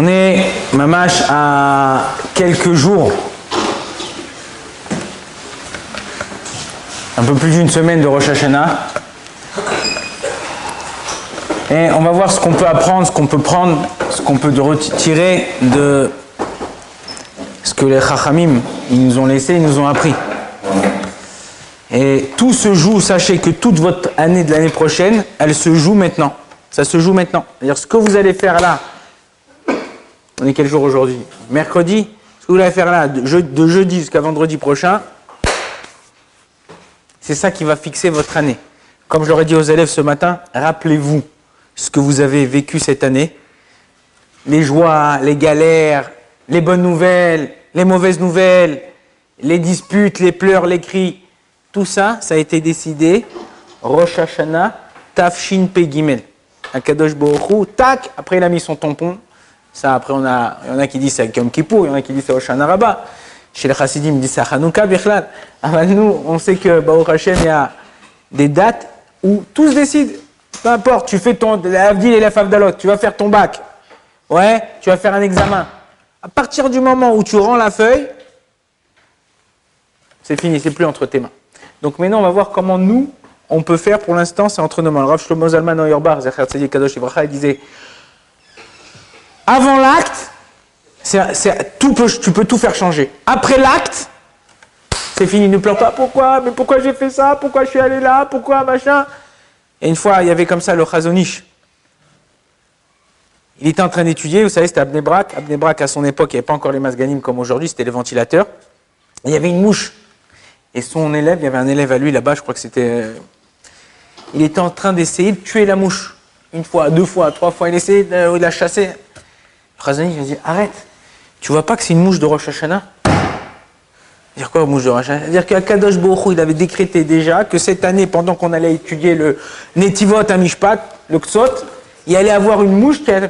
On est, mamash, à quelques jours, un peu plus d'une semaine de Rosh Hashanah. Et on va voir ce qu'on peut apprendre, ce qu'on peut prendre, ce qu'on peut retirer de ce que les Chachamim ils nous ont laissé, ils nous ont appris. Et tout se joue, sachez que toute votre année de l'année prochaine, elle se joue maintenant. Ça se joue maintenant. C'est-à-dire ce que vous allez faire là, on est quel jour aujourd'hui Mercredi, ce que vous allez faire là, de, jeudi jusqu'à vendredi prochain, c'est ça qui va fixer votre année. Comme je l'aurais dit aux élèves ce matin, rappelez-vous ce que vous avez vécu cette année, les joies, les galères, les bonnes nouvelles, les mauvaises nouvelles, les disputes, les pleurs, les cris, tout ça, ça a été décidé Rosh Hashanah, Tafshin Pegimel. Akadosh Bohu, tac, après il a mis son tampon. Ça, après, on a, il y en a qui disent c'est Yom Kippur, il y en a qui disent c'est Rosh Hashanah Chez les Chassidim, ils disent c'est Hanouka Bichlal. Ah, nous, on sait que Baruch Hashem, il y a des dates où tout se décide. Peu importe, tu fais ton Avdil et la Favdalot, tu vas faire ton bac. Ouais, tu vas faire un examen. À partir du moment où tu rends la feuille, c'est fini, c'est plus entre tes mains. Donc maintenant, on va voir comment nous, on peut faire pour l'instant, c'est entre nos mains. Le Rav Shlomo Zalman Oyerbar, Kadosh Ibracha, disait avant l'acte, tu peux tout faire changer. Après l'acte, c'est fini, ne pleure pas. Pourquoi? Mais pourquoi j'ai fait ça? Pourquoi je suis allé là? Pourquoi machin? Et une fois, il y avait comme ça le Chazonish. Il était en train d'étudier, vous savez, c'était Abnebrak. Abnebrak, à son époque, il n'y avait pas encore les masganim comme aujourd'hui, c'était les ventilateurs. il y avait une mouche. Et son élève, il y avait un élève à lui là-bas, je crois que c'était. Euh, il était en train d'essayer de tuer la mouche. Une fois, deux fois, trois fois, il essayait de la chasser. Le Khazani, il a dit Arrête, tu vois pas que c'est une mouche de Rosh Hashanah? Dire quoi, mouche de Rosh Hashanah? Dire qu'Akadosh Bochou, il avait décrété déjà que cette année, pendant qu'on allait étudier le Netivot à Mishpat, le Ksot, il allait avoir une mouche qui a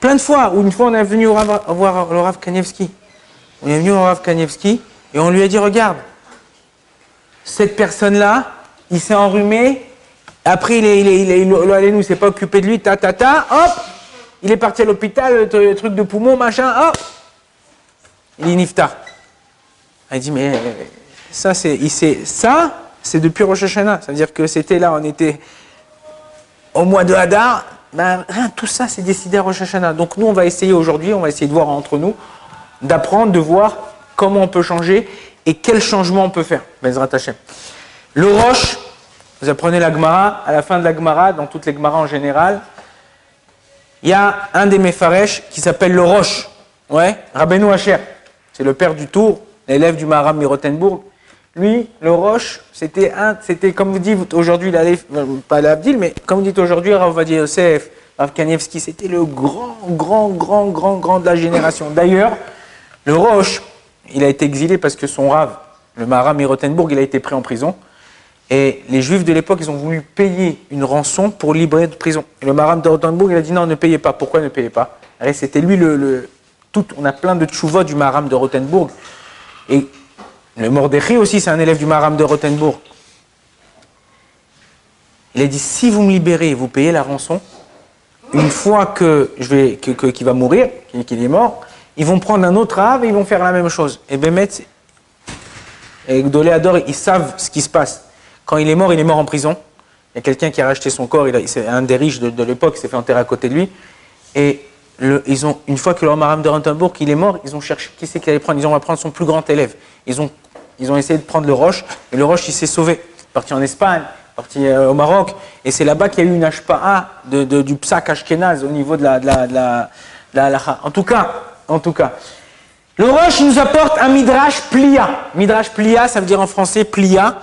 Plein de fois, une fois on est venu voir le Rav Kanievski. On est venu au Rav Kanievski et on lui a dit Regarde, cette personne-là, il s'est enrhumé, après il est, il est, il est, s'est pas occupé de lui, ta ta ta, hop, il est parti à l'hôpital, le, truc de poumon, machin, hop, il est niftar. Il dit Mais ça, c'est, ça, c'est depuis Rosh Hashanah. Ça veut dire que c'était là, on était au mois de Hadar, ben, tout ça, c'est décidé à Rosh Hashanah. Donc nous, on va essayer aujourd'hui, on va essayer de voir entre nous, d'apprendre, de voir comment on peut changer et quel changement on peut faire. Bezrat Hashem. Le Roche, vous apprenez la Gemara, à la fin de la Gemara, dans toutes les Gemara en général, il y a un des Mefaresh qui s'appelle le Roche. Ouais, Rabbeinu Hacher. C'est le père du Tour, l'élève du Maharam Mirotenbourg. Lui, le Roche, c'était un, c'était comme vous dites aujourd'hui, euh, pas l'Abdil, mais comme vous dites aujourd'hui, Rav Vadia Yosef, Rav Kanievski, c'était le grand, grand, grand, grand, grand de la génération. D'ailleurs, le Roche, il a été exilé parce que son Rav, le Maharam Mirotenbourg, il a été pris en prison. Et les Juifs de l'époque, ils ont voulu payer une rançon pour libérer de prison. Et le Maharam de il a dit non, ne payez pas. Pourquoi ne payez pas? C'était lui le, tout. On a plein de tchouvot du Maharam de Rotenbourg. Et le Mordechai aussi, c'est un élève du Maram de Rothenburg. Il a dit si vous me libérez, vous payez la rançon. Une fois que je vais, qu'il va mourir, qu'il est mort, ils vont prendre un autre ave et ils vont faire la même chose. Et Bémet et Gdoléador, ils savent ce qui se passe. Quand il est mort, il est mort en prison. Il y a quelqu'un qui a racheté son corps, c'est un des riches de, l'époque, il s'est fait enterrer à côté de lui. Et ils ont, une fois que le Maram de Rothenburg, il est mort, ils ont cherché qui c'est qui allait prendre. Ils ont va prendre son plus grand élève. Ils ont ils ont essayé de prendre le Roche, et le Roche, il s'est sauvé. Parti en Espagne, parti euh, au Maroc, et c'est là-bas qu'il y a eu une HPA de, du psak ashkenaz au niveau de la, de la, la, En tout cas, en tout cas, le Roche nous apporte un midrash plia. Midrash plia, ça veut dire en français plia,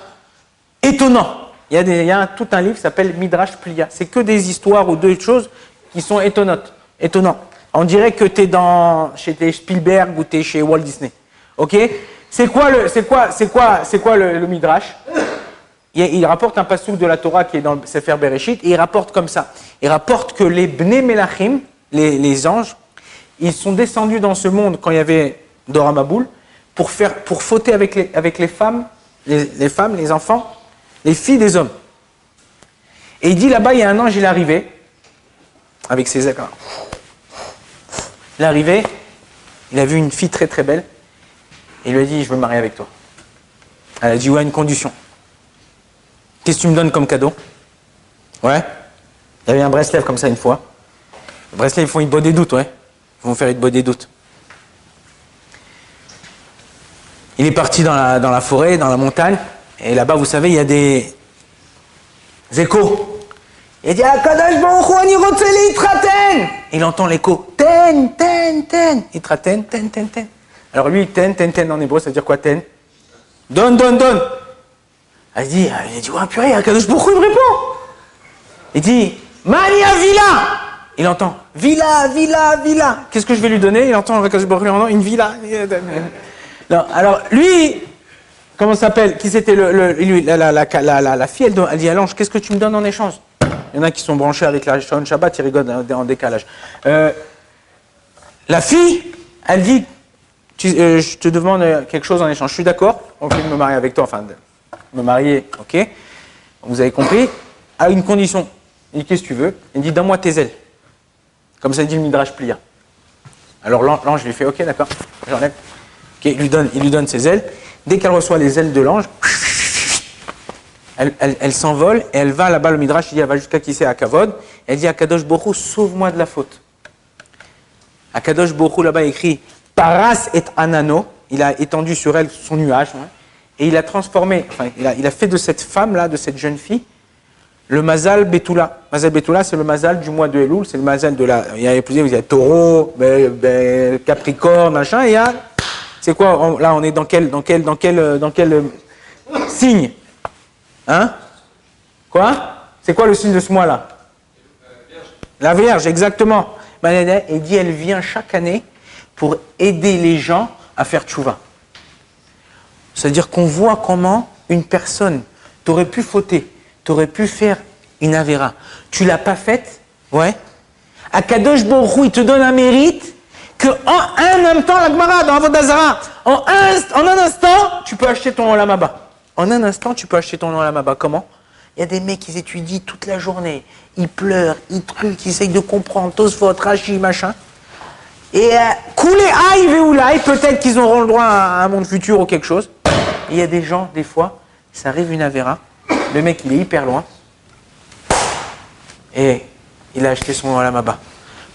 étonnant. Il y a, tout un livre qui s'appelle Midrash plia. C'est que des histoires ou deux choses qui sont étonnantes. Étonnant. On dirait que tu es dans, chez Spielberg ou tu es chez Walt Disney. Ok? C'est quoi le, quoi, quoi, quoi le, midrash? Il, rapporte un passage de la Torah qui est dans le Sefer Bereshit et il rapporte comme ça. Il rapporte que les Bnei Melachim, les, anges, ils sont descendus dans ce monde quand il y avait Dora Maboul pour pour fauter avec les, avec les femmes, les, femmes, les enfants, les filles des hommes. Et il dit là-bas, il y a un ange, il est arrivé avec ses accords. Il est arrivé, il a vu une fille très très belle, et il lui a dit Je veux me marier avec toi. Elle a dit Ouais, une condition. Qu'est-ce que tu me donnes comme cadeau? Ouais Il y avait un bracelet comme ça une fois. Le bracelet, ils font une bonne des doutes, ouais. Ils vont faire une bonne des doutes. Il est parti dans la, dans la forêt, dans la montagne, et là-bas, vous savez, il y a des échos. Il dit Akadosh Baruch Il entend l'écho Ten, ten, ten. Il ten, ten, ten, ten. Alors lui, ten, ten, ten en hébreu, ça veut dire quoi ten? Donne, donne, donne. Elle dit, il dit, ouais, purée, Akadosh Baruch il me répond. Il dit, Mania Villa. Il entend, Villa, Villa, Villa. Qu'est-ce que je vais lui donner? Il entend Akadosh Baruch une villa. Alors lui, comment s'appelle? Qui c'était le, la, fille Elle, dit à l'ange, qu'est-ce que tu me donnes en échange? Il y en a qui sont branchés avec la Shon Shabbat, ils rigolent en, décalage. Euh, la fille, elle dit, euh, je te demande quelque chose en échange. Je suis d'accord, on veut me marier avec toi, enfin, me marier, ok? Vous avez compris? À une condition. Il dit, qu'est-ce que tu veux? Il dit, donne-moi tes ailes. Comme ça dit le Midrash Plia. Alors l'ange lui fait, ok, d'accord, j'enlève il, lui donne, ses ailes. Dès qu'elle reçoit les ailes de l'ange, elle, s'envole et elle va là-bas, le Midrash, il dit, elle va jusqu'à qui c'est, à Kavod. Elle dit à Kadosh Borou, sauve-moi de la faute. Akadosh Borou là-bas écrit Paras et Anano. Il a étendu sur elle son nuage. Hein, et il a transformé, il a, fait de cette femme-là, de cette jeune fille, le Mazal Betula. Mazal Betula, c'est le Mazal du mois de Elul, c'est le Mazal de la. Il y a plusieurs, il y a Taureau, Capricorne, machin, et il y a c'est quoi Là, on est dans quel, dans quel, euh, euh, signe Hein? Quoi? C'est quoi le signe de ce mois-là? La Vierge, exactement. Et dit, elle vient chaque année pour aider les gens à faire tchouva. C'est-à-dire qu'on voit comment une personne, t'aurais pu fauter, t'aurais pu faire une avéra. Tu l'as pas faite, ouais. Akadosh Borou, il te donne un mérite? Que en un même temps, la Gemara, dans Avodazara, en en un instant, tu peux acheter ton Olamaba. En un instant, tu peux acheter ton Olamaba. Comment? Il y a des mecs qui étudient toute la journée. Ils pleurent, ils truquent, ils essayent de comprendre, votre Rashi, machin. Et euh, couler aïe, veoulaï, peut-être qu'ils auront le droit à un monde futur ou quelque chose. Il y a des gens, des fois, ça arrive une Avera, le mec il est hyper loin, et il a acheté son Olamaba.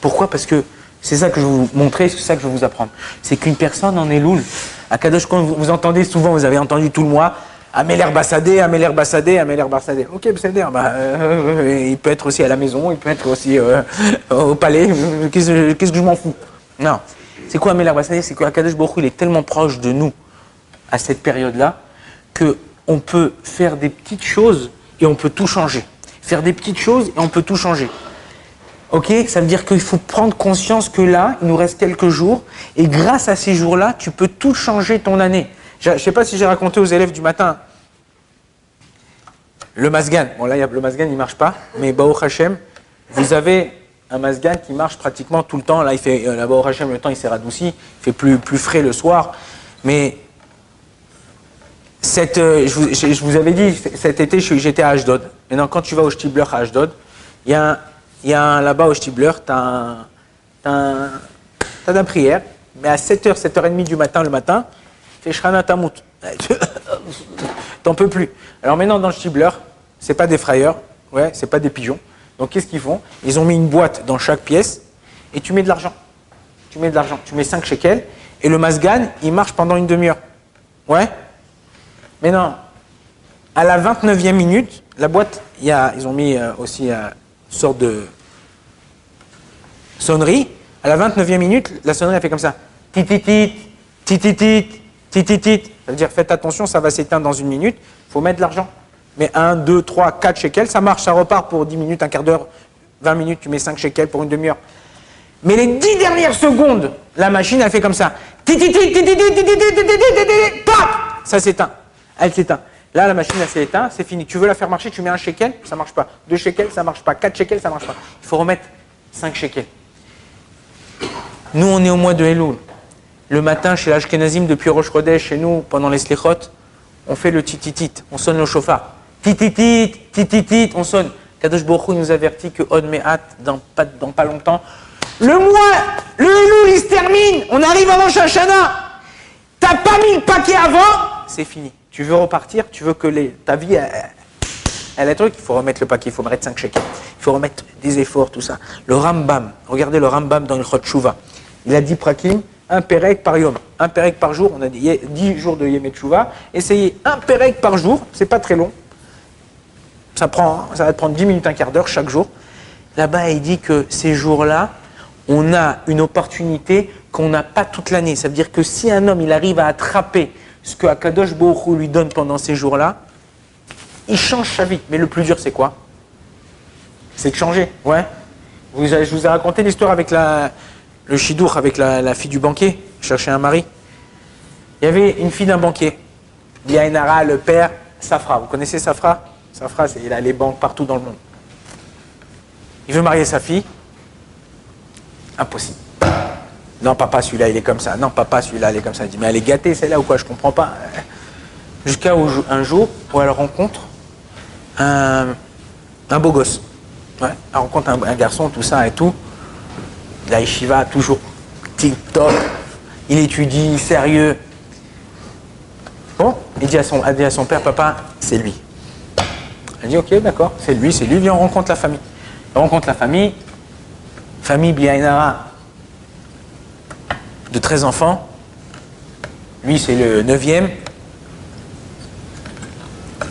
Pourquoi? Parce que c'est ça que je vais vous montrer, c'est ça que je vais vous apprendre. C'est qu'une personne en est loul. À Kadosh, quand vous, entendez souvent, vous avez entendu tout le mois, Améler Bassadé, Améler Bassadé, Améler Bassadé. Ok, bah, euh, il peut être aussi à la maison, il peut être aussi euh, au palais. Qu'est-ce que je m'en fous? Non. C'est quoi Améler Bassadé C'est qu'Akadosh Baruch il est tellement proche de nous à cette période-là qu'on peut faire des petites choses et on peut tout changer. Faire des petites choses et on peut tout changer. Ok, ça veut dire qu'il faut prendre conscience que là, il nous reste quelques jours, et grâce à ces jours-là, tu peux tout changer ton année. Je ne sais pas si j'ai raconté aux élèves du matin. Le masgan, bon là, le masgan, il ne marche pas, mais Bao Hashem, vous avez un masgan qui marche pratiquement tout le temps. Là, il fait, euh, là, Bao Hashem, le temps, il s'est radouci, il fait plus, frais le soir. Mais cette, euh, je, vous, avais dit, cet été, j'étais à Ashdod. Maintenant, quand tu vas au Stibler à Ashdod, il y a un, il y a là-bas au Stibler, tu as, as, la prière, mais à 7h, 7h30 du matin, le matin, fais Shrana Tamut. T'en peux plus. Alors maintenant, dans le Stibler, c'est pas des frayeurs, ouais, c'est pas des pigeons. Donc qu'est-ce qu'ils font? Ils ont mis une boîte dans chaque pièce et tu mets de l'argent. Tu mets de l'argent. Tu mets 5 shekels et le masgan, il marche pendant une demi-heure. Ouais? Mais non. À la 29e minute, la boîte, y a, ils ont mis euh, aussi euh, sorte de sonnerie. À la 29e minute, la sonnerie a fait comme ça. Tititit, tititit, tititit. Ça veut dire faites attention, ça va s'éteindre dans une minute. Il faut mettre de l'argent. Mais 1, 2, 3, 4 shekels, ça marche, ça repart pour 10 minutes, un quart d'heure, 20 minutes, tu mets 5 shekels pour une demi-heure. Mais les 10 dernières secondes, la machine, elle fait comme ça. Ça s'éteint. Elle s'éteint. Là, la machine, elle s'est éteinte, c'est fini. Tu veux la faire marcher, tu mets un shekel, ça marche pas. Deux shekels, ça marche pas. Quatre shekels, ça marche pas. Il faut remettre cinq shekels. Nous, on est au mois de Elul. Le matin, chez l'Ashkenazim, depuis Rosh Chodesh, chez nous, pendant les Slichot, on fait le tititit, on sonne le chauffard. Tititit, tititit, on sonne. Kadosh Baruch nous avertit que Od Me'at, dans pas, dans pas longtemps, Le mois, le Elul, il se termine. On arrive avant Shashana. T'as pas mis le paquet avant, c'est fini. Tu veux repartir, tu veux que les, ta vie, elle, elle est truc, il faut remettre le paquet, il faut mettre 5 chèques. Il faut remettre des efforts, tout ça. Le Rambam, regardez le Rambam dans le Chot Shuvah. Il a dit prakim, un pérec par yom, un pérec par jour. On a dit 10 jours de Yom. Essayez un pérec par jour, c'est pas très long. Ça, va prendre 10 minutes, un quart d'heure chaque jour. Là-bas, il dit que ces jours-là, on a une opportunité qu'on n'a pas toute l'année. Ça veut dire que si un homme il arrive à attraper ce que Akadosh Baruch lui donne pendant ces jours-là, il change sa vie. Mais le plus dur, c'est quoi? C'est de changer. Ouais. Je vous ai raconté l'histoire avec le chidour, avec la, fille du banquier, chercher un mari. Il y avait une fille d'un banquier. Diainara, le père, Safra. Vous connaissez Safra? Safra, il a les banques partout dans le monde. Il veut marier sa fille. Impossible. Non, papa, celui-là, il est comme ça. Non, papa, celui-là, il est comme ça. Il dit, mais elle est gâtée, celle-là, ou quoi Je comprends pas. Jusqu'à un jour où elle rencontre un, beau gosse. Elle rencontre un, garçon, tout ça et tout. La toujours tip-top. Il étudie, sérieux. Bon, il dit à son, à son père, papa, c'est lui. Elle dit, ok, d'accord, c'est lui, c'est lui. Viens, on rencontre la famille. On rencontre la famille. Famille Biainara, de 13 enfants. Lui, c'est le neuvième.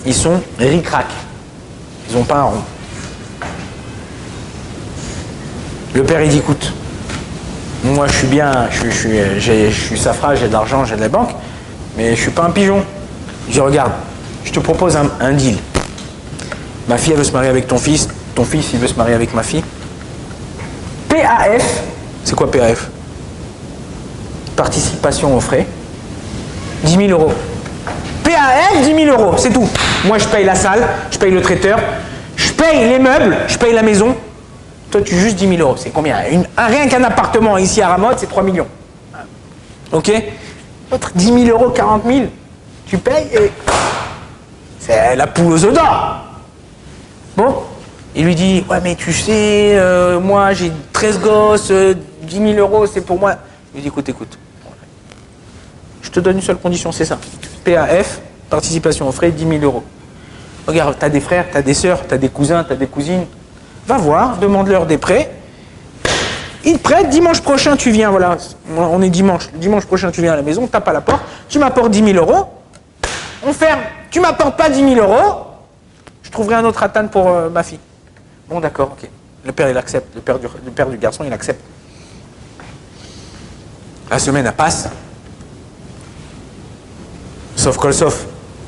Ils sont ric-rac. Ils n'ont pas un rond. Le père, il dit, écoute, moi je suis bien, je, suis, je suis safra, j'ai de l'argent, j'ai de la banque, mais je suis pas un pigeon. Je regarde, je te propose un deal. Ma fille, elle veut se marier avec ton fils, ton fils, il veut se marier avec ma fille. PAF, c'est quoi PAF participation aux frais, 10 000 euros. PAF, 10 000 euros, c'est tout. Moi, je paye la salle, je paye le traiteur, je paye les meubles, je paye la maison. Toi, tu juste 10 000 euros. C'est combien? Rien qu'un appartement ici à Ramotte, c'est 3 millions. Ok? 10 000 euros, 40 000, tu payes et. C'est la poule aux œufs. Bon? Il lui dit Ouais, mais tu sais, euh, moi j'ai 13 gosses, 10 euh, 000 euros, c'est pour moi. Il lui dit Écoute, écoute, je te donne une seule condition, c'est ça. PAF, participation aux frais, 10 000 euros. Regarde, tu as des frères, tu as des sœurs, tu as des cousins, tu as des cousines. Va voir, demande-leur des prêts. Ils prêtent, dimanche prochain tu viens, voilà, on est dimanche, dimanche prochain tu viens à la maison, tape à la porte, tu m'apportes 10 000 euros, on ferme, tu m'apportes pas 10 000 euros, je trouverai un autre attente pour euh, ma fille. Bon d'accord, ok. Le père il accepte, le père, du, le père du garçon il accepte. La semaine elle passe, Sauf que sauf,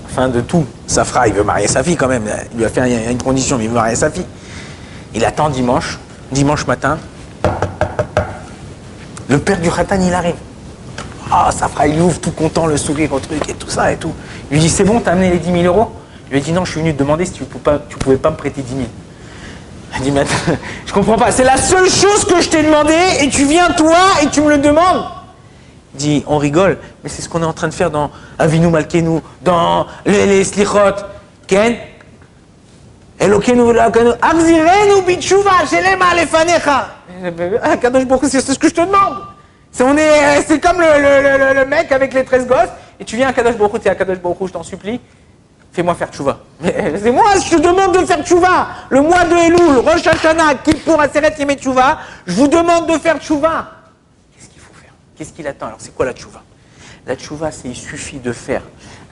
fin de tout, Safra, il veut marier sa fille quand même. Il lui a fait une condition, mais il veut marier sa fille. Il attend dimanche, dimanche matin. Le père du Khatan, il arrive. Ah, Safra, il ouvre tout content, le sourire au truc et tout ça et tout. Il lui dit C'est bon, t'as amené les 10 000 euros Il lui dit Non, je suis venu te demander si tu pouvais pas, pouvais pas me prêter 10 000. Il dit Mais je comprends pas. C'est la seule chose que je t'ai demandé et tu viens toi et tu me le demandes on rigole, mais c'est ce qu'on est en train de faire dans Avinu Malkenu, dans les, Slichot. Ken? Elokenu Avzirenu Bichuva, Shelema Lefanecha. Ah, Kadosh Baruch c'est ce que je te demande. C'est, est, c'est comme le, le, le, mec avec les 13 gosses, et tu viens à Kadosh Baruch c'est à Kadosh Baruch je t'en supplie, fais-moi faire tchouva. C'est moi, je te demande de faire tchouva. Le mois de Elul, Rosh Hashanah, Kippour, Aseret Yemet Tchouva, je vous demande de faire tchouva. Qu'est-ce qu'il attend Alors, c'est quoi la tchouva? La tchouva, c'est il suffit de faire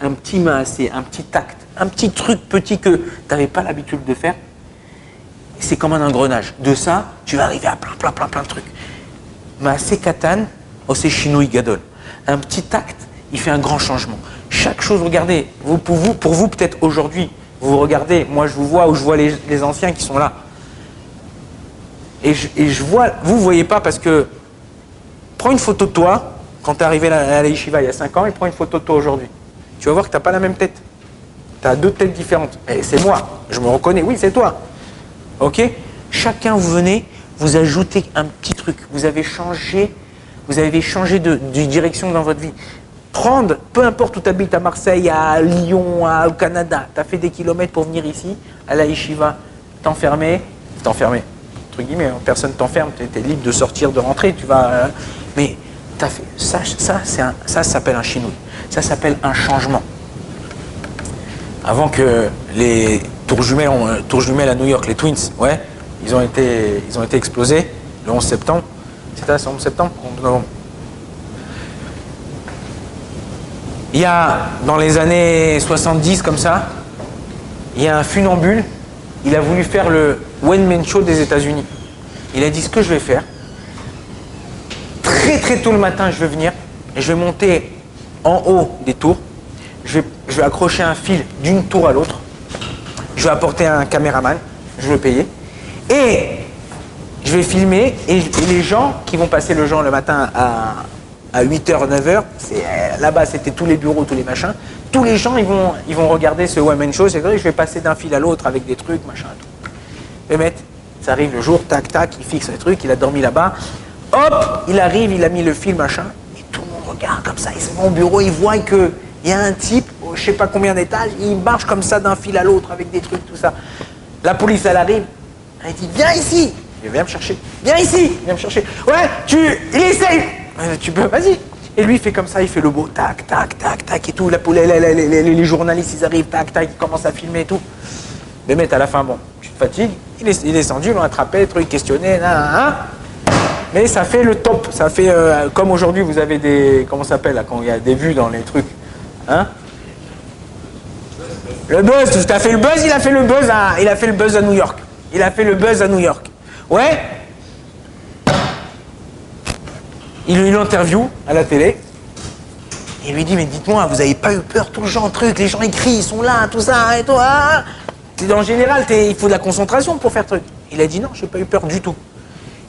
un petit maassé, un petit tact, un petit truc petit que tu n'avais pas l'habitude de faire. C'est comme un engrenage. De ça, tu vas arriver à plein, plein, plein, plein de trucs. Maassé katan, oh, c'est chinois gadol. Un petit tact, il fait un grand changement. Chaque chose, regardez, vous, pour vous, pour vous peut-être aujourd'hui, vous regardez, moi je vous vois ou je vois les, anciens qui sont là. Et je, et je vois, vous ne voyez pas parce que Prends une photo de toi quand tu es arrivé à la il y a 5 ans et prends une photo de toi aujourd'hui. Tu vas voir que tu n'as pas la même tête. Tu as deux têtes différentes. Et c'est moi, je me reconnais, oui, c'est toi. Ok? Chacun, vous venez, vous ajoutez un petit truc. Vous avez changé, vous avez changé de, direction dans votre vie. Prendre, peu importe où tu habites, à Marseille, à Lyon, à, au Canada, tu as fait des kilomètres pour venir ici, à la Yeshiva, t'enfermer, t'enfermer, entre guillemets, personne t'enferme, tu es, libre de sortir, de rentrer, tu vas. euh, mais ça, ça, s'appelle un chinouille. Ça s'appelle un changement. Avant que les tours jumelles, ont- euh, tours jumelles à New York, les Twins, ouais, ils ont été, explosés le 11 septembre. C'était ça, 11 septembre? 11 novembre. Il y a, dans les années 70, comme ça, il y a un funambule, il a voulu faire le One Man Show des États-Unis. Il a dit ce que je vais faire. Très très tôt le matin, je vais venir et je vais monter en haut des tours. Je vais, je vais accrocher un fil d'une tour à l'autre. Je vais apporter un caméraman, je vais payer. Et je vais filmer et, et les gens qui vont passer le genre le matin à, à 8h, 9h, c'est, euh, là-bas c'était tous les bureaux, tous les machins, tous les gens ils vont, ils vont regarder ce one man show, c'est vrai, je vais passer d'un fil à l'autre avec des trucs, machin, tout. Le mec, ça arrive le jour, tac, tac, il fixe le truc, il a dormi là-bas, hop, il arrive, il a mis le fil, machin, et tout le monde regarde comme ça, ils sont au bureau, ils voient que il y a un type, je sais pas combien d'étages, il marche comme ça d'un fil à l'autre avec des trucs, tout ça. La police, elle arrive, elle dit, viens ici dit, viens me chercher. Viens ici Viens me chercher. Ouais, tu... Il essaye Tu peux, vas-y. Et lui, il fait comme ça, il fait le beau, tac, tac, tac, tac, et tout. La, les, les- journalistes, ils arrivent, tac, tac, ils commencent à filmer et tout. Mais mec, à la fin, bon, tu te fatigues. Il est, descendu, ils l'ont attrapé, truc questionné, nan, nan, nan. Mais ça fait le top. Ça fait, euh, comme aujourd'hui, vous avez des... Comment s'appelle, quand il y a des vues dans les trucs Hein? Le buzz, tu as fait le buzz, il a fait le buzz à, il a fait le buzz à New York. Il a fait le buzz à New York. Ouais. Il l'interview à la télé. Il lui dit, mais dites-moi, vous avez pas eu peur, tout le genre, truc, les gens écrits, ils sont là, tout ça, et toi. C'est- En général, il faut de la concentration pour faire truc. Il a dit non, j'ai pas eu peur du tout.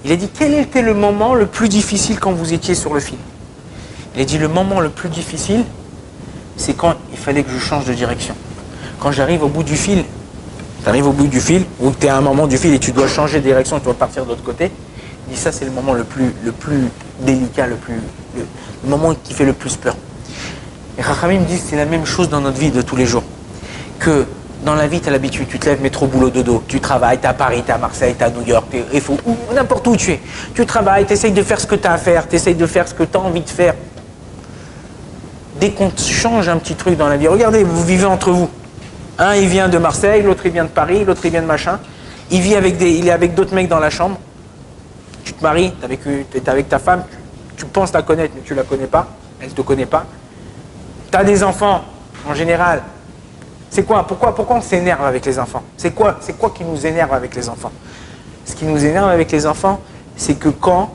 Il a dit, quel était le moment le plus difficile quand vous étiez sur le film Il a dit, le moment le plus difficile, c'est quand il fallait que je change de direction. Quand j'arrive au bout du fil, tu arrives au bout du fil, ou tu es à un moment du fil et tu dois changer de direction, tu dois partir de l'autre côté, il dit ça c'est le moment le plus, le plus délicat, le, plus, moment qui fait le plus peur. Et Rachamim dit c'est la même chose dans notre vie de tous les jours. Que dans la vie, tu as l'habitude, tu te lèves, métro, boulot, dodo, tu travailles, tu à Paris, tu à Marseille, tu à New York, tu es n'importe où tu es. Tu travailles, tu essayes de faire ce que tu as à faire, tu essayes de faire ce que tu as envie de faire. Dès qu'on change un petit truc dans la vie, regardez, vous vivez entre vous. Un, il vient de Marseille, l'autre, il vient de Paris, l'autre, il vient de machin. Il vit avec il est avec d'autres mecs dans la chambre. Tu te maries, tu es avec ta femme, tu, tu penses la connaître, mais tu la connais pas. Elle ne te connaît pas. Tu as des enfants, en général. C'est quoi? Pourquoi, pourquoi on s'énerve avec les enfants? C'est quoi, quoi qui nous énerve avec les enfants? Ce qui nous énerve avec les enfants, c'est que quand.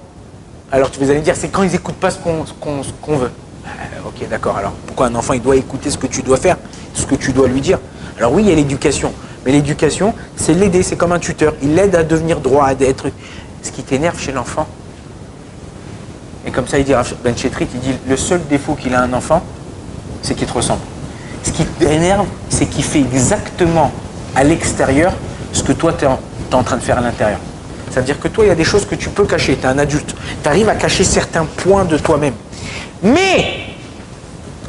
Alors tu vous allez me dire, c'est quand ils n'écoutent pas ce qu'on veut. Euh, ok, d'accord. Alors pourquoi un enfant il doit écouter ce que tu dois faire, ce que tu dois lui dire? Alors oui, il y a l'éducation. Mais l'éducation, c'est l'aider, c'est comme un tuteur. Il l'aide à devenir droit, à être. Ce qui t'énerve chez l'enfant. Et comme ça, il dit, Ben Chetrit, il dit, le seul défaut qu'il a un enfant, c'est qu'il te ressemble. Ce qui t'énerve, c'est qu'il fait exactement à l'extérieur ce que toi, tu es, en train de faire à l'intérieur. Ça veut dire que toi, il y a des choses que tu peux cacher. Tu es un adulte. Tu arrives à cacher certains points de toi-même. Mais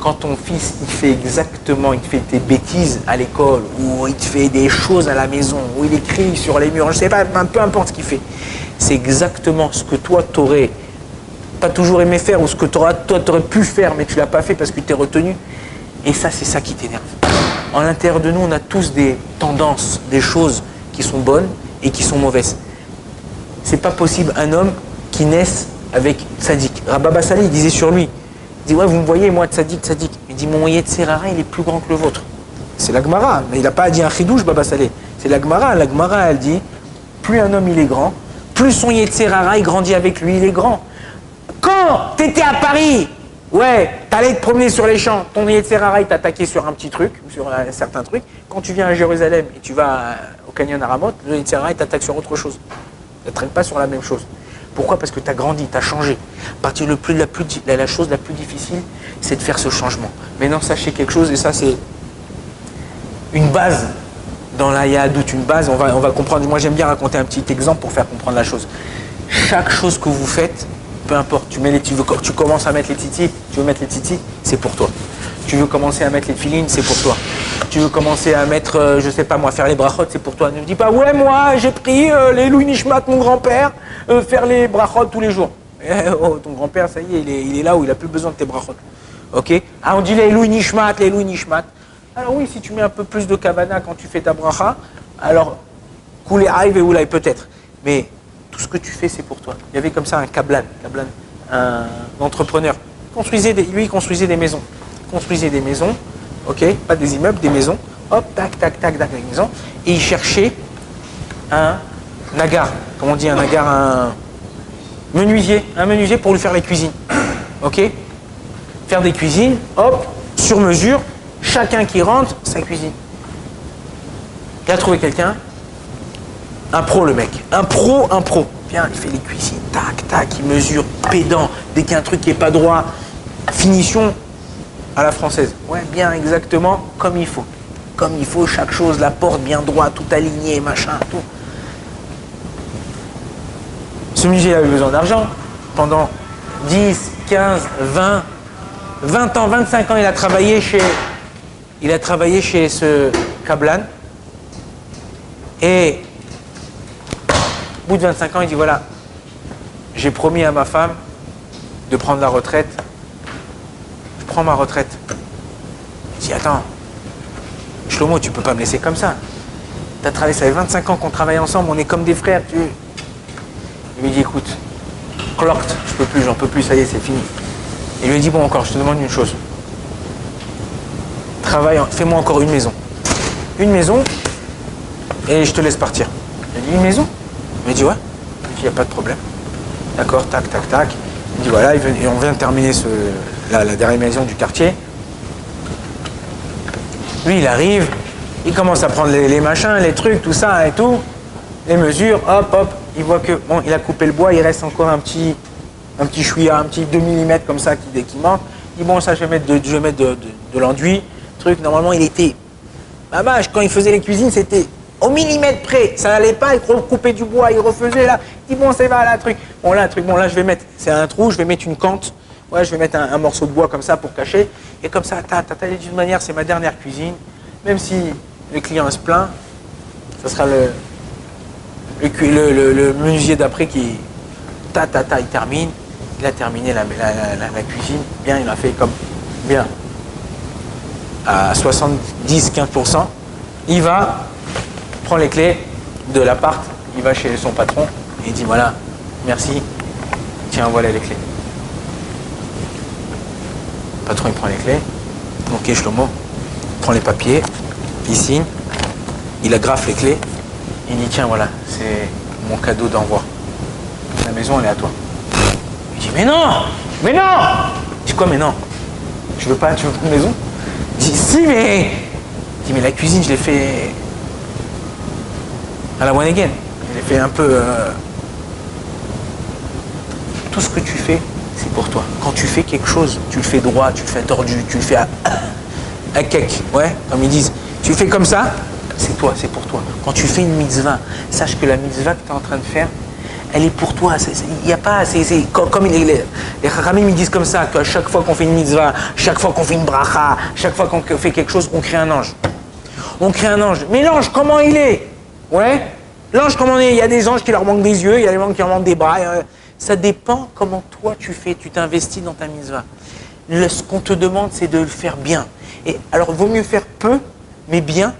quand ton fils, il fait exactement, il fait des bêtises à l'école, ou il te fait des choses à la maison, ou il écrit sur les murs, je sais pas, peu importe ce qu'il fait, c'est exactement ce que toi, t'aurais pas toujours aimé faire, ou ce que t'auras- toi, t'aurais pu faire, mais tu l'as pas fait parce que tu t'es retenu. Et ça, c'est ça qui t'énerve. En l'intérieur de nous, on a tous des tendances, des choses qui sont bonnes et qui sont mauvaises. C'est pas possible un homme qui naisse avec Sadik. Rababa Salih disait sur lui, il dit ouais vous me voyez moi Sadik, Sadik. Il dit mon Yetzerara il est plus grand que le vôtre. C'est la Gemara, mais il n'a pas dit un chidouche Baba Salih. C'est la Gemara. La Gemara elle dit plus un homme il est grand, plus son Yetzerara il grandit avec lui, il est grand. Quand tu étais à Paris, ouais, t'allais te promener sur les champs, ton Yetzerara il t'attaquait sur un petit truc, sur un certain truc. Quand tu viens à Jérusalem et tu vas au canyon Aramot, le Yetzerara il t'attaque sur autre chose. Ne traîne pas sur la même chose. Pourquoi? Parce que tu as grandi, tu as changé. Partir le plus, la, plus, la chose la plus difficile, c'est de faire ce changement. Maintenant, sachez quelque chose, et ça, c'est une base dans la Yahadout, une base, on va, on va comprendre. Moi, j'aime bien raconter un petit exemple pour faire comprendre la chose. Chaque chose que vous faites, peu importe, tu, mets les, tu, veux- tu commences à mettre les titis, tu veux mettre les titis, c'est pour toi. Tu veux commencer à mettre les filines, c'est pour toi. Tu veux commencer à mettre, euh, je sais pas moi, faire les brachot, c'est pour toi. Ne me dis pas, ouais, moi, j'ai pris euh, les Louis Nishmat, mon grand-père, euh, faire les brachot tous les jours. Eh, oh, ton grand-père, ça y est il, est, là où il a plus besoin de tes brachot. Ok? Ah, on dit les Louis Nishmat, les Louis Nishmat. Alors oui, si tu mets un peu plus de kavana quand tu fais ta bracha, alors, couler arrive et peut-être. Mais tout ce que tu fais, c'est pour toi. Il y avait comme ça un kablan un entrepreneur. Construisait lui, il construisait des maisons. Construisait des maisons, ok Pas des immeubles, des maisons. Hop, tac, tac, tac, tac, des maisons. Et il cherchait un nagar. Comment on dit un nagar Un menuisier. Un menuisier pour lui faire les cuisines. Ok Faire des cuisines, hop, sur mesure. Chacun qui rentre, sa cuisine. Il a trouvé quelqu'un, un pro le mec, un pro, un pro. Bien, il fait les cuisines, tac, tac, il mesure, pédant, dès qu'il y a un truc qui n'est pas droit, finition à la française. Ouais, bien exactement comme il faut. Comme il faut, chaque chose, la porte bien droite, tout aligné, machin, tout. Ce musée avait besoin d'argent. Pendant 10, 15, 20, 20 ans, 25 ans, il a travaillé chez, il a travaillé chez ce Kablan. Et bout de 25 ans, il dit voilà, j'ai promis à ma femme de prendre la retraite. Je prends ma retraite. Il dit attends, Shlomo, tu peux pas me laisser comme ça. Tu as travaillé, ça fait 25 ans qu'on travaille ensemble, on est comme des frères. Tu... Il lui dit écoute, clocked, je peux plus, j'en peux plus, ça y est, c'est fini. Il lui dit bon encore, je te demande une chose. Travaille, fais-moi encore une maison. Une maison, et je te laisse partir. Il dit une maison? Me dit ouais. Il n'y a pas de problème. D'accord, tac, tac, tac. Il dit voilà, on vient de terminer la, dernière maison du quartier. Lui, il arrive, il commence à prendre les, machins, les trucs, tout ça et tout, les mesures, hop, hop. Il voit que, bon, il a coupé le bois, il reste encore un petit, un petit chouïa, un petit 2 mm comme ça qui, manque. Il dit bon, ça, je vais mettre de, de, l'enduit. Truc, normalement, il était. Ma vache, quand il faisait les cuisines, c'était au millimètre près. Ça n'allait pas, il recoupait du bois, il refaisait là. Il dit bon, c'est va là, truc. Bon, là, truc, bon, là, je vais mettre, c'est un trou, je vais mettre une cante. Ouais, je vais mettre un, morceau de bois comme ça pour cacher. Et comme ça, ta, ta, ta, d'une manière, c'est ma dernière cuisine. Même si le client se plaint, ce sera le, le, le, menuisier d'après qui, ta, ta, ta, il termine. Il a terminé la, la, cuisine. Bien, il a fait comme, bien, à 70-15%. Il va, prend les clés de l'appart, il va chez son patron et il dit voilà, merci, tiens, voilà les clés. Le patron, il prend les clés. Ok, Shlomo, prend les papiers, il signe, il agrafe les clés, il dit tiens, voilà, c'est mon cadeau d'envoi. La maison, elle est à toi. Il dit mais non, mais non Je dis quoi, mais non? Je veux pas, tu veux maison? Il dit si, mais. Il dit mais la cuisine, je l'ai fait à la one again. L'ai fait un peu. Euh, tout ce que tu fais, c'est pour toi. Quand tu fais quelque chose, tu le fais droit, tu le fais tordu, tu le fais à, à cake, ouais, comme ils disent. Tu le fais comme ça, c'est toi, c'est pour toi. Quand tu fais une mitzvah, sache que la mitzvah que tu es en train de faire, elle est pour toi. Il n'y a pas, comme, les, les, les ils disent comme ça, qu'à chaque fois qu'on fait une mitzvah, chaque fois qu'on fait une bracha, chaque fois qu'on fait quelque chose, on crée un ange. On crée un ange. Mais l'ange, comment il est? Ouais L'ange, comment il est Il y a des anges qui leur manquent des yeux, il y a des anges qui leur manquent des bras. Ça dépend comment toi tu fais, tu t'investis dans ta mitzvah. ce qu'on te demande, c'est de le faire bien. Et alors, vaut mieux faire peu, mais bien,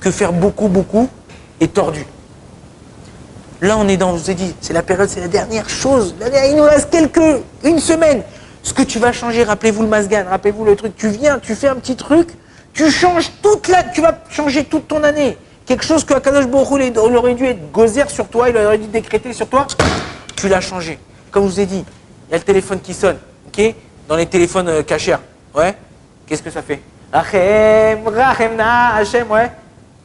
que faire beaucoup, beaucoup et tordu. Là, on est dans, je vous ai dit, c'est la période, c'est la dernière chose. Il nous reste quelques, une semaine. Ce que tu vas changer, rappelez-vous le masgan, rappelez-vous le truc. Tu viens, tu fais un petit truc, tu changes toute la, tu vas changer toute ton année. Quelque chose que Akadosh Baruch aurait dû être gozer sur toi, il aurait dû décréter sur toi, tu l'as changé. Comme je vous ai dit, il y a le téléphone qui sonne, ok? Dans les téléphones euh, cachers, ouais? Qu'est-ce que ça fait? Rachem, Rachemna, Hachem, ouais?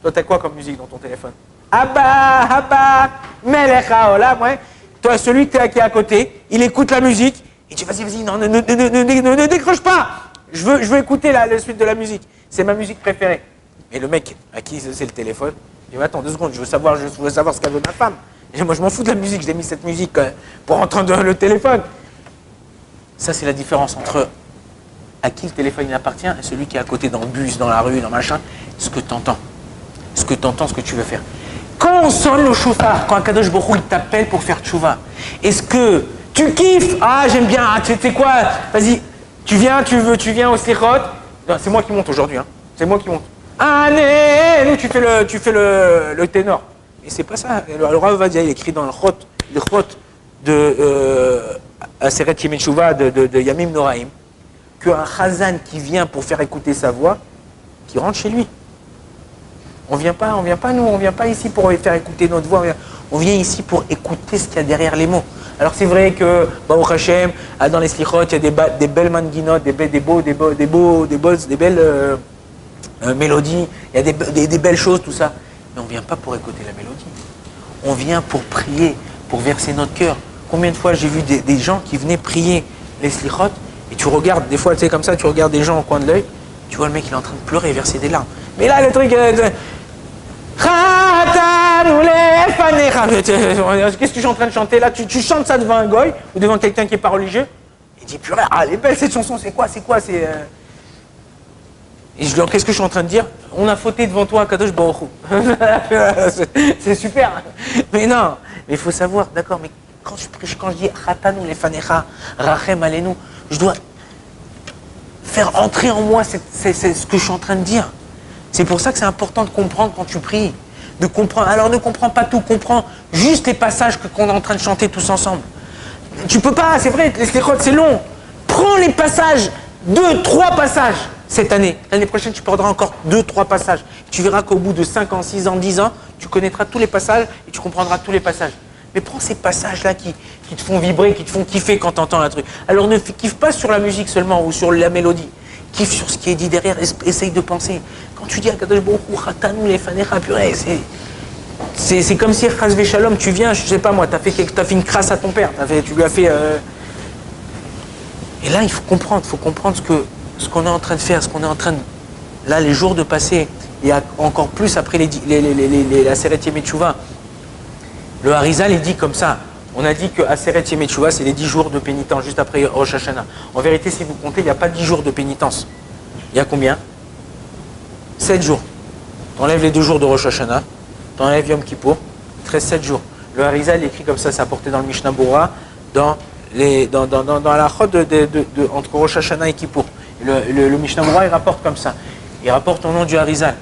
Toi, t'as quoi comme musique dans ton téléphone? Abba, Abba, Melecha, ouais? Toi, celui qui est à côté, il écoute la musique, il dit vas-y, vas-y, non, ne, ne, ne, ne, décroche pas! Je veux, je veux écouter la, la suite de la musique. C'est ma musique préférée. Et le mec à qui c'est le téléphone, il dit Attends deux secondes, je veux savoir, je savoir ce qu'elle veut ma femme. Moi, je m'en fous de la musique, j'ai mis cette musique euh, pour entendre le téléphone. Ça, c'est la différence entre à qui le téléphone il appartient et celui qui est à côté dans le bus, dans la rue, dans machin, ce que tu entends. Ce que tu entends, ce que tu veux faire. Quand on sonne le chauffard, quand Akadosh Borou il t'appelle pour faire tchouva, est-ce que tu kiffes? Ah, j'aime bien, ah, tu sais quoi? Vas-y, tu viens, tu veux, tu viens au sirot. C'est moi qui monte aujourd'hui, hein. c'est moi qui monte. Ah, nous, tu fais le, tu fais le, le ténor. Et c'est pas ça. Le, le Rav Vadia, il écrit dans le Chot, le Chot de euh, Aseret de, Yamim Noraim, qu'un Chazan qui vient pour faire écouter sa voix, qui rentre chez lui. On vient pas, on vient pas nous, on vient pas ici pour faire écouter notre voix. On vient ici pour écouter ce qu'il y a derrière les mots. Alors c'est vrai que Baruch Hashem, dans les slichot, il y a des, des belles manguinotes, des, des beaux, des beaux, des beaux, des, beaux, des belles euh, euh, mélodies, il y a des, des, belles choses, tout ça. Mais on ne vient pas pour écouter la mélodie. On vient pour prier, pour verser notre cœur. Combien de fois j'ai vu des, gens qui venaient prier les slichot, et tu regardes, des fois tu sais comme ça, tu regardes des gens au coin de l'œil, tu vois le mec il est en train de pleurer et verser des larmes. Mais là le truc, euh, Qu'est-ce que je suis en train de chanter là? Tu, chantes ça devant un goy ou devant quelqu'un qui n'est pas religieux? Il dit purée, ah, elle est belle cette chanson, c'est quoi? C'est quoi? C'est. Euh Et je dis qu'est-ce que je suis en train de dire On a fauté devant toi, Kadosh Baruch C'est super. Mais non, mais il faut savoir, d'accord, mais quand je, quand je dis Khatanou les fanecha, Rachem alenu, je dois faire entrer en moi ce que je suis en train de dire. C'est pour ça que c'est important de comprendre quand tu pries. De comprendre. Alors ne comprends pas tout, comprends juste les passages qu'on est en train de chanter tous ensemble. Tu peux pas, c'est vrai, les c'est long. Prends les passages, deux, trois passages cette année. L'année prochaine, tu prendras encore deux, trois passages. Tu verras qu'au bout de 5 ans, 6 ans, 10 ans, tu connaîtras tous les passages et tu comprendras tous les passages. Mais prends ces passages-là qui, qui, te font vibrer, qui te font kiffer quand tu entends un truc. Alors ne kiffe pas sur la musique seulement ou sur la mélodie. Kiffe sur ce qui est dit derrière, essaye de penser. Quand tu dis à Kadosh Baruch les fanecha, purée, c'est. C'est comme si Shalom, tu viens, je sais pas moi, tu as fait, as fait une crasse à ton père, as tu lui as fait. Euh, et là, il faut comprendre, il faut comprendre ce que ce qu'on est en train de faire, ce qu'on est en train de. Là, les jours de passer, et encore plus après les, les, les, les la Seret Le Harizal est dit comme ça. On a dit que Aseret Yemetchouva, c'est les 10 jours de pénitence juste après Rosh Hashanah. En vérité, si vous comptez, il n'y a pas 10 jours de pénitence. Il y a combien? 7 jours. Tu enlèves les 2 jours de Rosh Hashanah, tu enlèves Yom Kippour, il 7 jours. Le Harizal écrit comme ça, c'est apporté dans le Mishnah Bora, dans, les, dans, dans, dans, la chode de, de, de, entre Rosh Hashanah et Kippour. Le, Mishnah Bora, il rapporte comme ça. Il rapporte au nom du Harizal.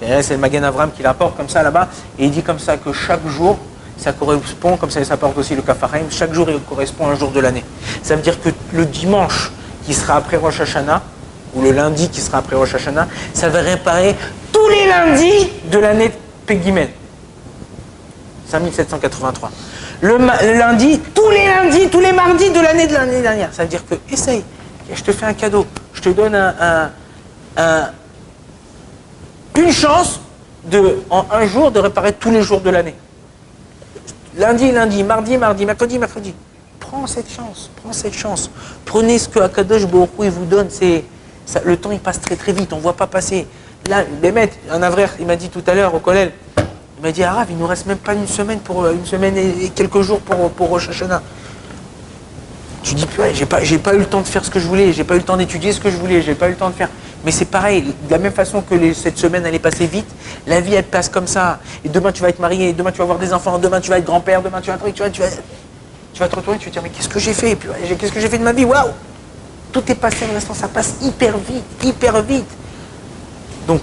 C'est le Magen Avram qui rapporte comme ça là-bas, et il dit comme ça que chaque jour, ça correspond, comme ça, ça porte aussi le Kafarim, chaque jour il correspond à un jour de l'année. Ça veut dire que le dimanche qui sera après Rosh Hashanah, ou le lundi qui sera après Rosh Hashanah, ça va réparer tous les lundis de l'année Pegimel. 5783. Le, lundi, tous les lundis, tous les mardis de l'année de l'année dernière. Ça veut dire que, essaye, je te fais un cadeau, te donne une chance de, en un jour de réparer tous les jours de l'année. Lundi, lundi, mardi, mardi, mercredi, mercredi. Prends cette chance, prends cette chance. Prenez ce que Akadosh il vous donne. C'est, le temps, il passe très très vite. On ne voit pas passer. Là, Bémet, un avrère, il m'a dit tout à l'heure au collège, il m'a dit, Arav, il nous reste même pas une semaine pour une semaine et quelques jours pour, pour Rosh. Je dis, ouais, j'ai pas, pas eu le temps de faire ce que je voulais, j'ai pas eu le temps d'étudier ce que je voulais, j'ai pas eu le temps de faire. Mais c'est pareil, de la même façon que cette semaine elle est passée vite, la vie elle passe comme ça. Et demain tu vas être marié, demain tu vas avoir des enfants, demain tu vas être grand-père, demain tu vas, tu vas, tu vas, tu vas te retourner, tu vas te dire mais qu'est-ce que j'ai fait? Qu'est-ce que j'ai fait de ma vie? Waouh Tout est passé en instant, ça passe hyper vite, hyper vite. Donc,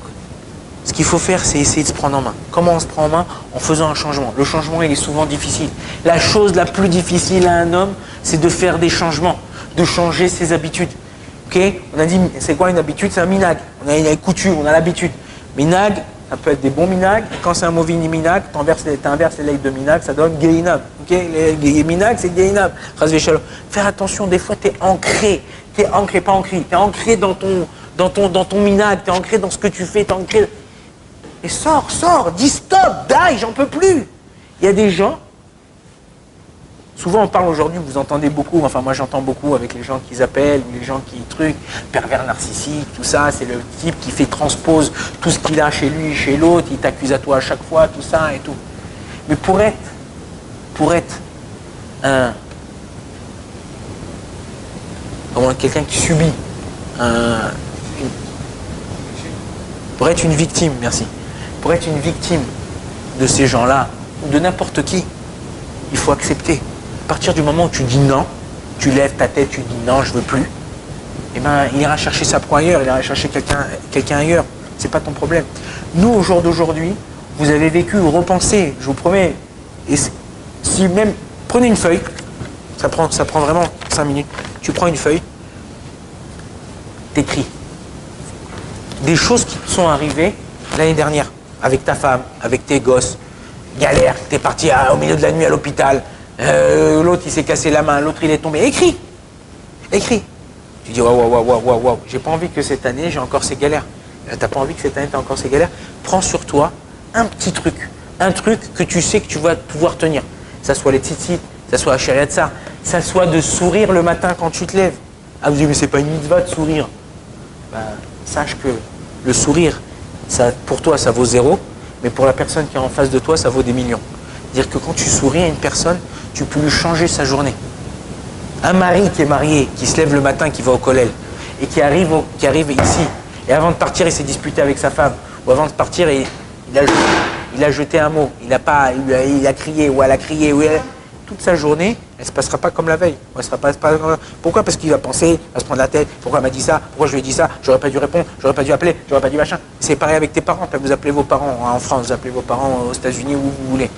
ce qu'il faut faire, c'est essayer de se prendre en main. Comment on se prend en main En faisant un changement. Le changement, il est souvent difficile. La chose la plus difficile à un homme, c'est de faire des changements, de changer ses habitudes. On a dit, c'est quoi une habitude? C'est un minag. On a une coutume, on a l'habitude. Minag, ça peut être des bons minag. Quand c'est un mauvais minag, tu inverses les lettres de minag, ça donne gainab. Ok? Les, minag, c'est gainab. Faire attention, des fois, tu es ancré. Tu es ancré, pas ancré. Tu es ancré dans ton, dans ton, dans ton minag, tu es ancré dans ce que tu fais, tu es ancré. Et sors, sors, dis stop, die, j'en peux plus. Il y a des gens, Souvent, on parle aujourd'hui, vous entendez beaucoup, enfin moi j'entends beaucoup avec les gens qui appellent, les gens qui truc, pervers narcissique, tout ça, c'est le type qui fait transpose tout ce qu'il a chez lui, chez l'autre, il t'accuse à toi à chaque fois, tout ça et tout. Mais pour être, pour être un, quelqu'un qui subit pour être une victime, merci, pour être une victime de ces gens-là, ou de n'importe qui, il faut accepter. À partir du moment où tu dis non, tu lèves ta tête, tu dis non, je veux plus, eh ben, il ira chercher sa proie ailleurs, il ira chercher quelqu'un quelqu'un ailleurs. C'est pas ton problème. Nous, au jour d'aujourd'hui, vous avez vécu ou repensé, je vous promets, et si même, prenez une feuille, ça prend, ça prend vraiment 5 minutes, tu prends une feuille, t'écris des choses qui sont arrivées l'année dernière, avec ta femme, avec tes gosses, galère, t'es parti au milieu de la nuit à l'hôpital, euh, l'autre il s'est cassé la main, l'autre il est tombé, écris, écris. Tu dis, waouh, waouh, waouh, waouh, waouh, j'ai pas envie que cette année j'ai encore ces galères. Euh, t'as pas envie que cette année t'as encore ces galères? Prends sur toi un petit truc, un truc que tu sais que tu vas pouvoir tenir. Ça soit les tzitzit, ça soit la ça, ça soit de sourire le matin quand tu te lèves. Ah, vous dites, mais c'est pas une mitzvah de sourire. Ben, sache que le sourire, pour toi, ça vaut zéro, mais pour la personne qui est en face de toi, ça vaut des millions. Dire que quand tu souris à une personne, tu peux lui changer sa journée. Un mari qui est marié, qui se lève le matin, qui va au collège, et qui arrive, ici, et avant de partir, il s'est disputé avec sa femme, ou avant de partir, il, il, a, jeté un mot, il a, pas, il a, crié, ou elle a crié, ou toute sa journée, elle ne se passera pas comme la veille. Elle sera pas, pourquoi? Parce qu'il va penser, va se prendre la tête, pourquoi elle m'a dit ça, pourquoi je lui ai dit ça, j'aurais pas dû répondre, j'aurais pas dû appeler, j'aurais pas dû machin. C'est pareil avec tes parents, vous appelez vos parents en France, vous appelez vos parents aux États-Unis, où vous voulez.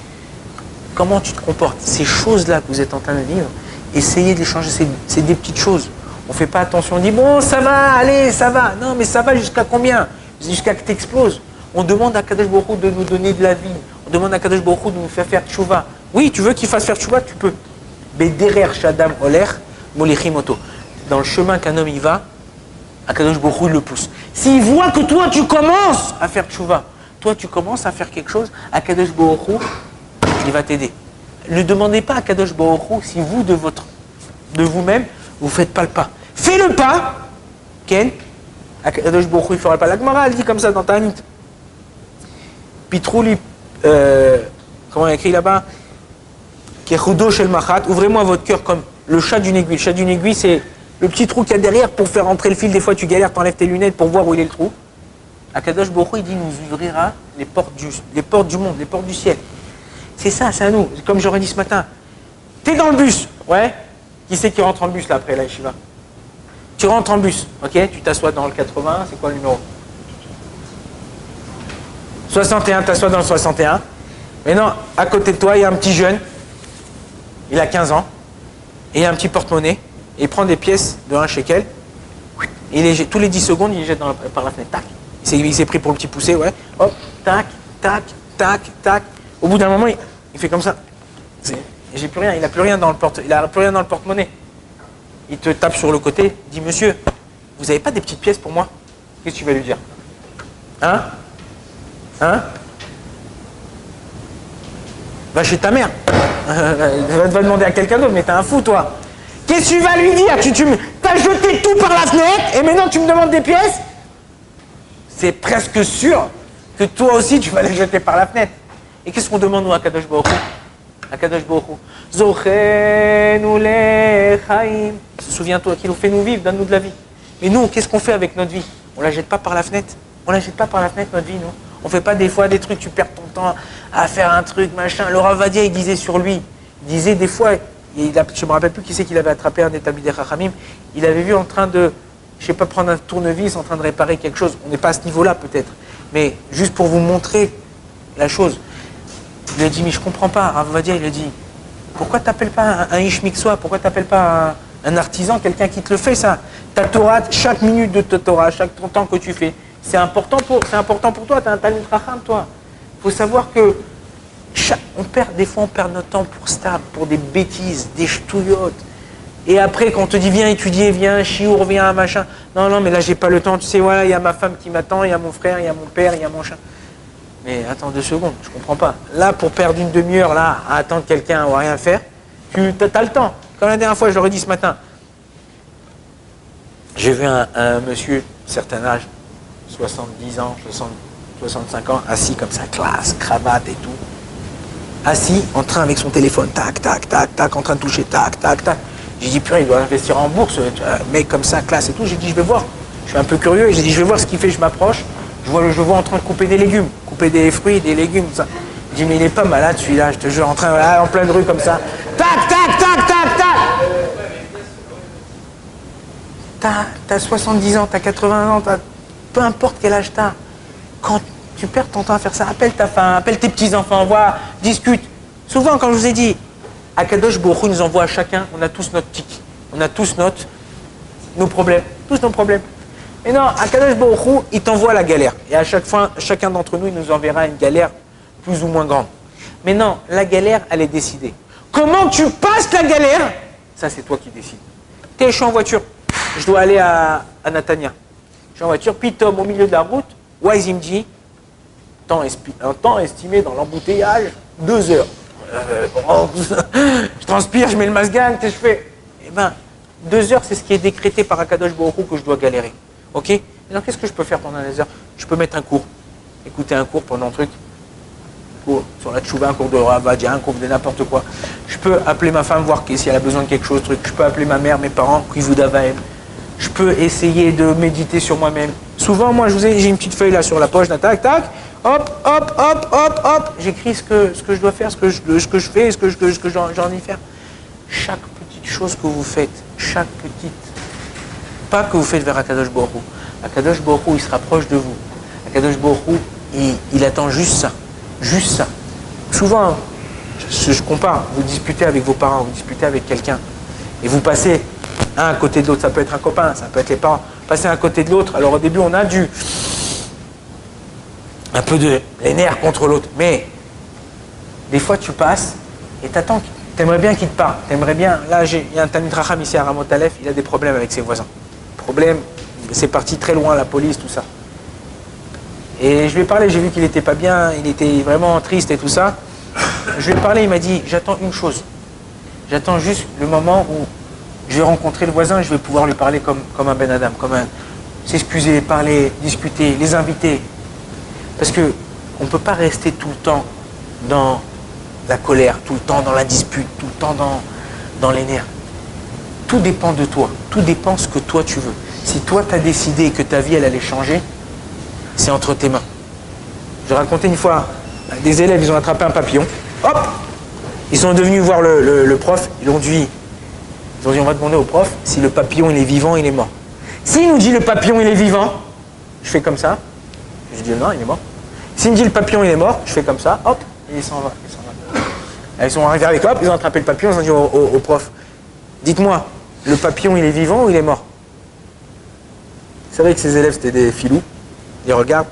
Comment tu te comportes? Ces choses-là que vous êtes en train de vivre, essayez de les changer. C'est des petites choses. On ne fait pas attention. On dit bon, ça va, allez, ça va. Non, mais ça va jusqu'à combien? Jusqu'à que tu exploses. On demande à Kadesh Baruch de nous donner de la vie. On demande à Kadesh Baruch de nous faire faire tchouva. Oui, tu veux qu'il fasse faire tchouva, tu peux. Mais derrière Shadam Oler, Molichimoto. Dans le chemin qu'un homme y va, Akadosh Baruch le pousse. S'il voit que toi tu commences à faire tchouva, toi tu commences à faire quelque chose, Akadosh Baruch il va t'aider. Ne demandez pas à Kadosh Baruch si vous, de, votre, de vous-même, vous ne faites pas le pas. Fais le pas, Ken. Kadosh Baruch il ne fera pas. La Gemara, elle dit comme ça dans ta nuit. Pitrouli, euh, comment il écrit là-bas? Shel machat. Ouvrez-moi votre cœur comme le chat d'une aiguille. Le chat d'une aiguille, c'est le petit trou qu'il y a derrière pour faire entrer le fil. Des fois, tu galères, tu enlèves tes lunettes pour voir où il est le trou. Akadosh Baruch il dit nous ouvrira les portes, du, les portes du monde, les portes du ciel. C'est ça, c'est à nous. Comme j'aurais dit ce matin. T'es dans le bus. Ouais. Qui c'est qui rentre en bus là après la Shiva? Tu rentres en bus. Ok? Tu t'assois dans le 80. C'est quoi le numéro? 61. T'assois dans le 61. Mais non, à côté de toi, il y a un petit jeune. Il a 15 ans. Et il un petit porte-monnaie. Et il prend des pièces de un shekel. Et les, tous les 10 secondes, il les jette par la fenêtre. Tac. Il s'est pris pour le petit poussé, ouais. Hop, tac, tac, tac, tac. Au bout d'un moment, il, fait comme ça. J'ai plus rien, il n'a plus rien dans le porte, il a le porte-monnaie. Il te tape sur le côté, dit Monsieur, vous n'avez pas des petites pièces pour moi? Qu'est-ce que tu vas lui dire? Hein? Hein? Va chez ta mère. va, va demander à quelqu'un d'autre, mais t'es un fou, toi. Qu'est-ce que tu vas lui dire Tu, tu as jeté tout par la fenêtre et maintenant tu me demandes des pièces C'est presque sûr que toi aussi tu vas les jeter par la fenêtre. Et qu'est-ce qu'on demande nous à Kadosh Baruch À Kadosh Baruch. Souviens-toi qu'il nous fait nous vivre, donne-nous de la vie. Mais nous, qu'est-ce qu'on fait avec notre vie? On la jette pas par la fenêtre. On la jette pas par la fenêtre, notre vie, nous. On fait pas des fois des trucs, tu perds ton temps à faire un truc, machin. Laura Vadia, il disait sur lui, il disait des fois, il a, je me rappelle plus qui c'est qu'il avait attrapé un établi des Chachamim, il avait vu en train de, je sais pas, prendre un tournevis, en train de réparer quelque chose. On n'est pas à ce niveau-là peut-être, mais juste pour vous montrer la chose. Il a dit, mais je comprends pas. Rav dire, il a dit, pourquoi t'appelles pas un, un Pourquoi t'appelles pas un, artisan, quelqu'un qui te le fait ça? Ta Torah, chaque minute de ta Torah, chaque temps que tu fais, c'est important pour, toi. T'as un talent racham, toi. Il faut savoir que on perd, des fois, on perd notre temps pour ça, pour des bêtises, des ch'touillottes. Et après, quand on te dit viens étudier, viens chiour, viens machin. Non, non, mais là, j'ai pas le temps. Tu sais, voilà, il y a ma femme qui m'attend, il y a mon frère, il y a mon père, il y a mon chien. Mais attends deux secondes, je comprends pas. Là, pour perdre une demi-heure, là, à attendre quelqu'un ou à rien faire, tu as, le temps. Comme la dernière fois, je l'aurais dit ce matin. J'ai vu un, monsieur, certain âge, 70 ans, 65 ans, assis comme ça, classe, cravate et tout. Assis, en train avec son téléphone, tac, tac, tac, tac, en train de toucher, tac, tac, tac. J'ai dit, purée, il doit investir en bourse, un mec comme ça, classe et tout. J'ai dit, je vais voir. Je suis un peu curieux j'ai dit, je vais voir ce qu'il fait, je m'approche. Je vois, je vois en train de couper des légumes, couper des fruits, des légumes, ça. Je dis, mais il est pas malade celui-là, je te jure, en train, en pleine rue comme ça. Tac, tac, tac, tac, tac T'as as 70 ans, t'as 80 ans, t'as- peu importe quel âge t'as. Quand tu perds ton temps à faire ça, appelle ta femme, appelle tes petits-enfants, vois, discute. Souvent, quand je vous ai dit, Akadosh Borou nous envoie à chacun, on a tous notre tic, on a tous notre, nos problèmes, tous nos problèmes. Mais non, Akadosh Borou, il t'envoie la galère. Et à chaque fois, chacun d'entre nous, il nous enverra une galère plus ou moins grande. Mais non, la galère, elle est décidée. Comment tu passes la galère? Ça, c'est toi qui décides. T'es, suis en voiture. Je dois aller à, à Natania. Je suis en voiture, puis Tom, au milieu de la route, Wise, il me dit, un temps estimé dans l'embouteillage, deux heures. Euh, oh, je transpire, je mets le masgang, qu'est-ce que je fais? Eh ben, deux heures, c'est ce qui est décrété par Akadosh Baruch que je dois galérer. Ok? Alors qu'est-ce que je peux faire pendant les heures? Je peux mettre un cours, écouter un cours pendant un truc, cours sur la tchouva, un cours de Ravadia, un cours de n'importe quoi. Je peux appeler ma femme, voir si elle a besoin de quelque chose, truc. Je peux appeler ma mère, mes parents, qui vous d'avaem. Je peux essayer de méditer sur moi-même. Souvent, moi, j'ai une petite feuille là sur la poche, tac, tac, hop, hop, hop, hop, hop. J'écris ce que, je dois faire, ce que je, fais, ce que, ce que j'ai envie de faire. Chaque petite chose que vous faites, chaque petite pas que vous faites vers Akadosh Borou. Akadosh Borou, il se rapproche de vous. Akadosh Borou, il, il attend juste ça. Juste ça. Souvent, je, je compare, vous disputez avec vos parents, vous disputez avec quelqu'un, et vous passez un à côté de l'autre. Ça peut être un copain, ça peut être les parents. Passez un côté de l'autre. Alors au début, on a du. un peu de les nerfs contre l'autre. Mais des fois, tu passes et t'attends. T'aimerais bien qu'il te parle. T'aimerais bien. Là, il y a un Tanit Racham ici à Ramot Aleph, il a des problèmes avec ses voisins. Problème, c'est parti très loin, la police, tout ça. Et je lui ai parlé, j'ai vu qu'il n'était pas bien, il était vraiment triste et tout ça. Je lui ai parlé, il m'a dit J'attends une chose. J'attends juste le moment où je vais rencontrer le voisin et je vais pouvoir lui parler comme, comme un Ben Adam, comme un. s'excuser, parler, discuter, les inviter. Parce que on ne peut pas rester tout le temps dans la colère, tout le temps dans la dispute, tout le temps dans, dans les nerfs. Tout dépend de toi. Tout dépend ce que toi tu veux. Si toi tu as décidé que ta vie elle allait changer, c'est entre tes mains. Je racontais une fois, des élèves, ils ont attrapé un papillon. Hop Ils sont devenus voir le, le- le prof. Ils ont dit, dit, on va demander au prof si le papillon il est vivant, il est mort. S'il nous dit le papillon il est vivant, je fais comme ça. Je dis non, il est mort. S'il me dit le papillon il est mort, je fais comme ça, hop, et il s'en va. Il s'en va. Ils sont arrivés avec hop, ils ont attrapé le papillon, ils ont dit au prof, dites-moi, le papillon il est vivant ou il est mort? C'est vrai que ces élèves c'était des filous. Ils regardent.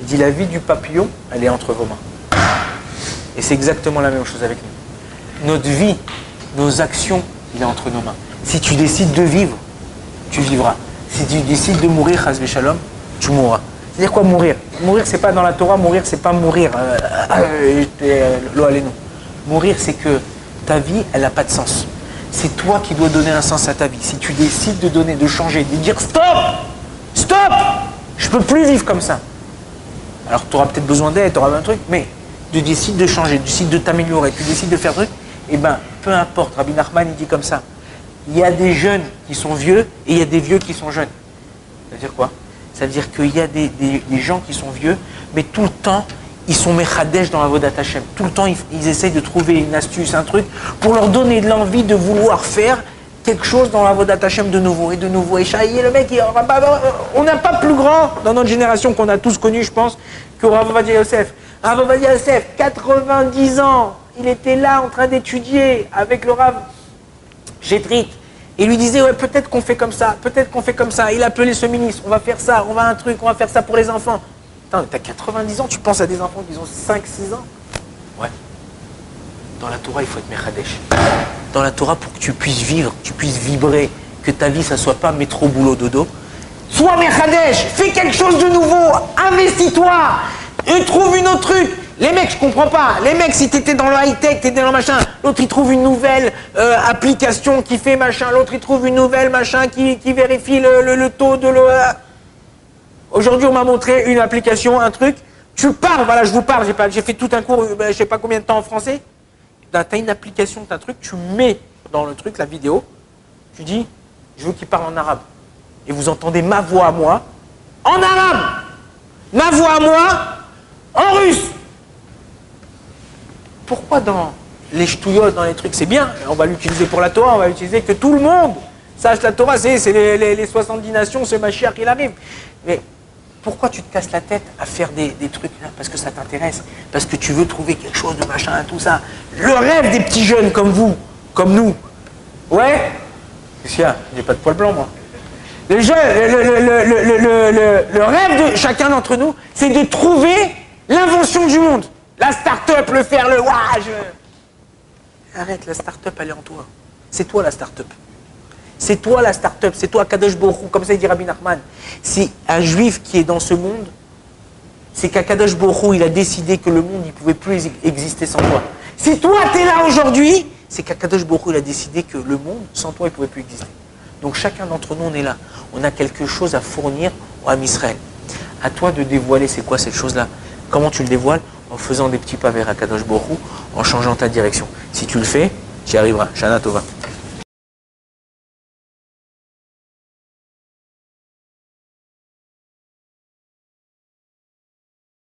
Il dit la vie du papillon, elle est entre vos mains. Et c'est exactement la même chose avec nous. Notre vie, nos actions, entre nos mains. Si tu décides de vivre, tu vivras. Si tu décides de mourir, tu mourras. C'est-à-dire quoi mourir? Mourir, c'est pas dans la Torah, mourir, c'est pas mourir. euh, euh, euh, nous. Mourir, c'est que ta vie, elle n'a pas de sens. C'est toi qui dois donner un sens à ta vie. Si tu décides de donner, de changer, de dire stop Stop Je peux plus vivre comme ça. Alors tu auras peut-être besoin d'aide, tu auras un truc, mais tu décides de changer, tu décides de t'améliorer, tu décides de faire truc, et ben peu importe, Rabbi Nachman il dit comme ça. Il y a des jeunes qui sont vieux et il y a des vieux qui sont jeunes. Ça veut dire quoi? Ça veut dire qu'il y a des, gens qui sont vieux, mais tout le temps, ils sont mechadesh dans la Vodat Hashem. Tout le temps, ils, essayent de trouver une astuce, un truc, pour leur donner de l'envie de vouloir faire quelque chose dans la Vodat Hashem de nouveau et de nouveau. Et Chahi, le mec, on n'a pas plus grand dans notre génération qu'on a tous connu, je pense, que Rav Yosef. Rav Yosef, 90 ans, il était là en train d'étudier avec le Rav Gétrit. Et lui disait, ouais, peut-être qu'on fait comme ça, peut-être qu'on fait comme ça. Il appelait ce ministre, on va faire ça, on va un truc, on va faire ça pour les enfants. Attends, t'as 90 ans, tu penses à des enfants qui ont 5-6 ans? Ouais. Dans la Torah, il faut être Mechadesh. Dans la Torah, pour que tu puisses vivre, que tu puisses vibrer, que ta vie, ça soit pas métro, boulot, dodo. Sois Mechadesh, fais quelque chose de nouveau, investis-toi, et trouve une autre truc. Les mecs, je comprends pas. Les mecs, si t'étais dans le high-tech, t'étais dans le machin, l'autre il trouve une nouvelle euh, application qui fait machin, l'autre il trouve une nouvelle machin qui, vérifie le, taux de l'eau. Aujourd'hui, on m'a montré une application, un truc. Tu parles, voilà, je vous parle, j'ai fait tout un cours, euh, ben, je sais pas combien de temps en français. Tu as une application, tu un truc, tu mets dans le truc la vidéo, tu dis, je veux qu'il parle en arabe. et vous entendez ma voix à moi en arabe, ma voix à moi en russe. Pourquoi dans les ch'touillottes, dans les trucs, c'est bien, on va l'utiliser pour la Torah, on va l'utiliser que tout le monde sache la Torah, c'est les, les, les 70 nations, c'est Mashiach, il arrive. Mais pourquoi tu te casses la tête à faire des, trucs là? Parce que ça t'intéresse, parce que tu veux trouver quelque chose de machin, tout ça. Le rêve des petits jeunes comme vous, comme nous. Ouais? Qu'est-ce qu'il y a? J'ai pas de poil blanc, moi. Le rêve de chacun d'entre nous, c'est de trouver l'invention du monde. La start-up, le faire, le je... Arrête, la start-up, elle est en toi. C'est toi la start-up. C'est toi la start-up, c'est toi Kadosh Borou, comme ça il dit Rabbi Nachman. C'est un juif qui est dans ce monde, c'est qu'Akadosh Borou, il a décidé que le monde, ne pouvait plus exister sans toi. Si toi, tu es là aujourd'hui, c'est qu'Akadosh Borou, il a décidé que le monde, sans toi, il ne pouvait plus exister. Donc chacun d'entre nous, on est là. On a quelque chose à fournir Ham Israël. À toi de dévoiler c'est quoi cette chose-là? Comment tu le dévoiles? En faisant des petits pas vers Akadosh Borou, en changeant ta direction. Si tu le fais, tu y arriveras. Shana Tova.